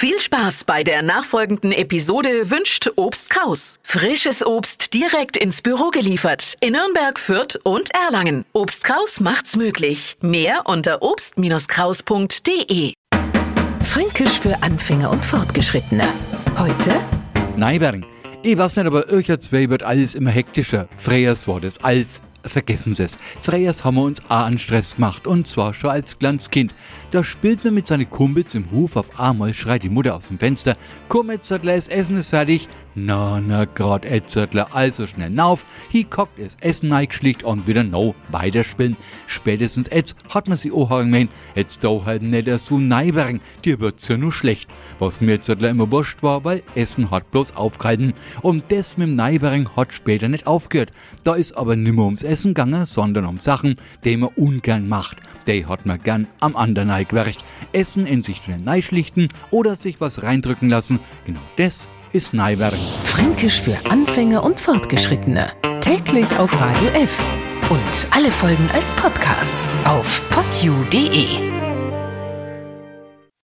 Viel Spaß bei der nachfolgenden Episode wünscht Obst Kraus. Frisches Obst direkt ins Büro geliefert in Nürnberg, Fürth und Erlangen. Obst Kraus macht's möglich. Mehr unter obst-kraus.de. Fränkisch für Anfänger und Fortgeschrittene. Heute Nein, ich weiß nicht, aber euch zwei wird alles immer hektischer. Freyers war das als vergessen Sie es. Freyers haben wir uns auch an Stress gemacht und zwar schon als kleines Kind. Da spielt man mit seinen Kumpels im Hof auf einmal schreit die Mutter aus dem Fenster, komm Etzertler, das Essen ist fertig. Na, na, grad Etzertler, also schnell nauf, hi kockt das Essen eingeschlicht und wieder no weiterspielen. Spätestens jetzt hat man sie auch gemeint, jetzt da halt nicht so neibern, dir wird's ja nur schlecht. Was mir Etzertler immer wurscht war, weil Essen hat bloß aufgehalten. Und das mit dem Neibering hat später nicht aufgehört. Da ist aber nimmer ums Essen gegangen, sondern um Sachen, die man ungern macht. Die hat man gern am anderen eingewercht. Essen in sich schnell neischlichten oder sich was reindrücken lassen. Genau das ist Neiwerk. Fränkisch für Anfänger und Fortgeschrittene. Täglich auf Radio F. Und alle Folgen als Podcast auf podu.de.